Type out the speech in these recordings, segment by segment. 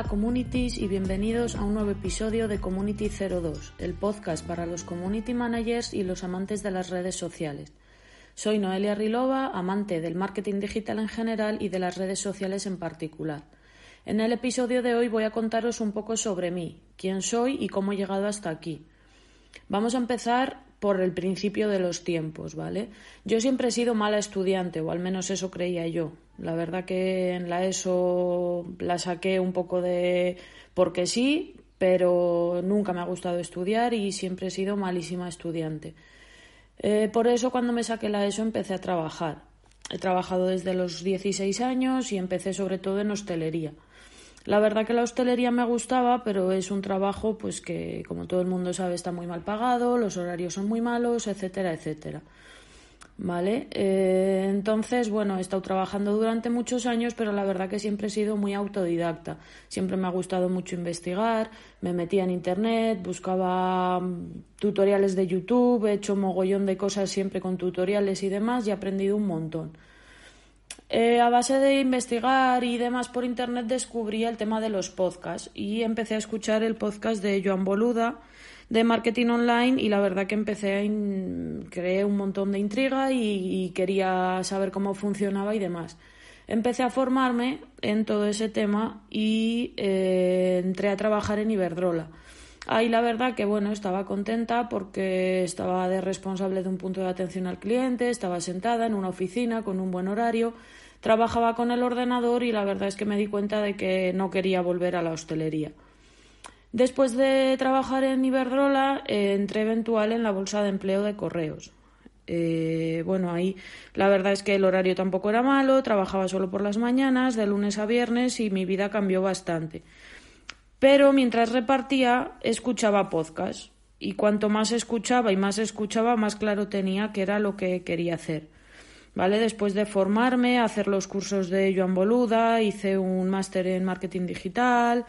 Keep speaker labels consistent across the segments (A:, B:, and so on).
A: Hola communities y bienvenidos a un nuevo episodio de Community 02, el podcast para los community managers y los amantes de las redes sociales. Soy Noelia Rilova, amante del marketing digital en general y de las redes sociales en particular. En el episodio de hoy voy a contaros un poco sobre mí, quién soy y cómo he llegado hasta aquí. Vamos a empezar por el principio de los tiempos, ¿vale? Yo siempre he sido mala estudiante, o al menos eso creía yo. La verdad que en la ESO la saqué un poco de porque sí, pero nunca me ha gustado estudiar y siempre he sido malísima estudiante. Eh, por eso cuando me saqué la ESO empecé a trabajar. He trabajado desde los 16 años y empecé sobre todo en hostelería. La verdad que la hostelería me gustaba, pero es un trabajo pues que, como todo el mundo sabe, está muy mal pagado, los horarios son muy malos, etcétera, etcétera. ¿Vale? Eh, entonces, bueno, he estado trabajando durante muchos años, pero la verdad que siempre he sido muy autodidacta. Siempre me ha gustado mucho investigar, me metía en internet, buscaba mm, tutoriales de YouTube, he hecho mogollón de cosas siempre con tutoriales y demás y he aprendido un montón. Eh, a base de investigar y demás por internet descubrí el tema de los podcasts y empecé a escuchar el podcast de Joan Boluda de marketing online y la verdad que empecé a creé un montón de intriga y, quería saber cómo funcionaba y demás. Empecé a formarme en todo ese tema y eh, entré a trabajar en Iberdrola. Ahí la verdad que bueno, estaba contenta porque estaba de responsable de un punto de atención al cliente, estaba sentada en una oficina con un buen horario trabajaba con el ordenador y la verdad es que me di cuenta de que no quería volver a la hostelería. Después de trabajar en Iberdrola, eh, entré eventual en la bolsa de empleo de correos. Eh, bueno, ahí la verdad es que el horario tampoco era malo, trabajaba solo por las mañanas, de lunes a viernes y mi vida cambió bastante. Pero mientras repartía, escuchaba podcast. Y cuanto más escuchaba y más escuchaba, más claro tenía que era lo que quería hacer. ¿vale? Después de formarme, hacer los cursos de Joan Boluda, hice un máster en marketing digital,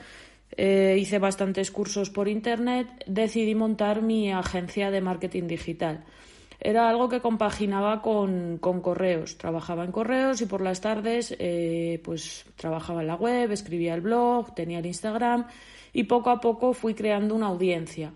A: eh, hice bastantes cursos por internet, decidí montar mi agencia de marketing digital. Era algo que compaginaba con, correos. Trabajaba en correos y por las tardes eh, pues trabajaba en la web, escribía el blog, tenía el Instagram y poco a poco fui creando una audiencia.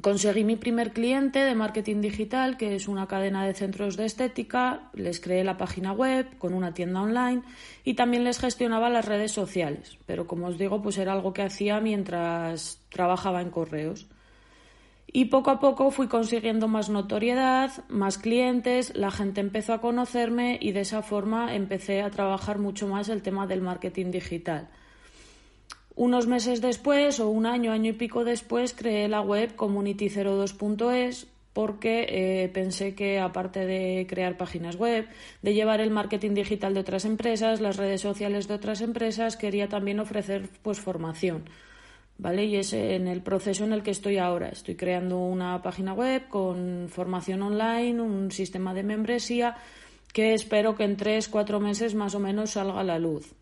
A: Conseguí mi primer cliente de marketing digital, que es una cadena de centros de estética. Les creé la página web con una tienda online y también les gestionaba las redes sociales. Pero como os digo, pues era algo que hacía mientras trabajaba en correos. Y poco a poco fui consiguiendo más notoriedad, más clientes, la gente empezó a conocerme y de esa forma empecé a trabajar mucho más el tema del marketing digital. Unos meses después, o un año, año y pico después, creé la web community02.es porque eh, pensé que aparte de crear páginas web, de llevar el marketing digital de otras empresas, las redes sociales de otras empresas, quería también ofrecer pues formación. ¿Vale? Y es en el proceso en el que estoy ahora. Estoy creando una página web con formación online, un sistema de membresía que espero que en tres, cuatro meses más o menos salga a la luz.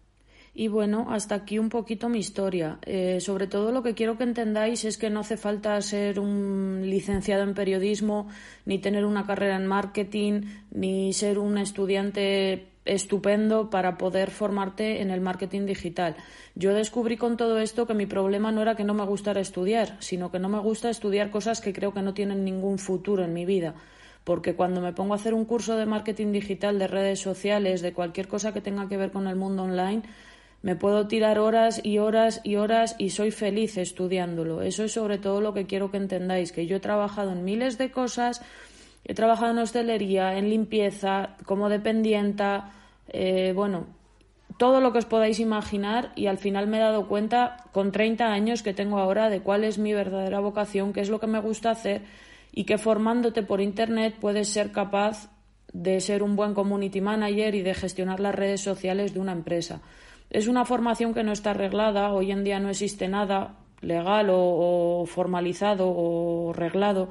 A: Y bueno, hasta aquí un poquito mi historia. Eh, sobre todo lo que quiero que entendáis es que no hace falta ser un licenciado en periodismo, ni tener una carrera en marketing, ni ser un estudiante estupendo para poder formarte en el marketing digital. Yo descubrí con todo esto que mi problema no era que no me gustara estudiar, sino que no me gusta estudiar cosas que creo que no tienen ningún futuro en mi vida. Porque cuando me pongo a hacer un curso de marketing digital, de redes sociales, de cualquier cosa que tenga que ver con el mundo online, me puedo tirar horas y horas y horas y soy feliz estudiándolo. Eso es sobre todo lo que quiero que entendáis, que yo he trabajado en miles de cosas, he trabajado en hostelería, en limpieza, como dependienta, eh, bueno, todo lo que os podáis imaginar y al final me he dado cuenta con 30 años que tengo ahora de cuál es mi verdadera vocación, qué es lo que me gusta hacer y que formándote por Internet puedes ser capaz de ser un buen community manager y de gestionar las redes sociales de una empresa. Es una formación que no está arreglada, hoy en día no existe nada legal o, formalizado o reglado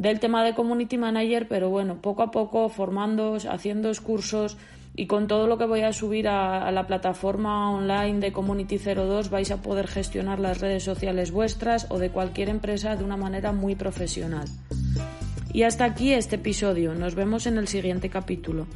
A: del tema de community manager, pero bueno, poco a poco formando, haciendo cursos y con todo lo que voy a subir a, la plataforma online de Community 02 vais a poder gestionar las redes sociales vuestras o de cualquier empresa de una manera muy profesional. Y hasta aquí este episodio. Nos vemos en el siguiente capítulo.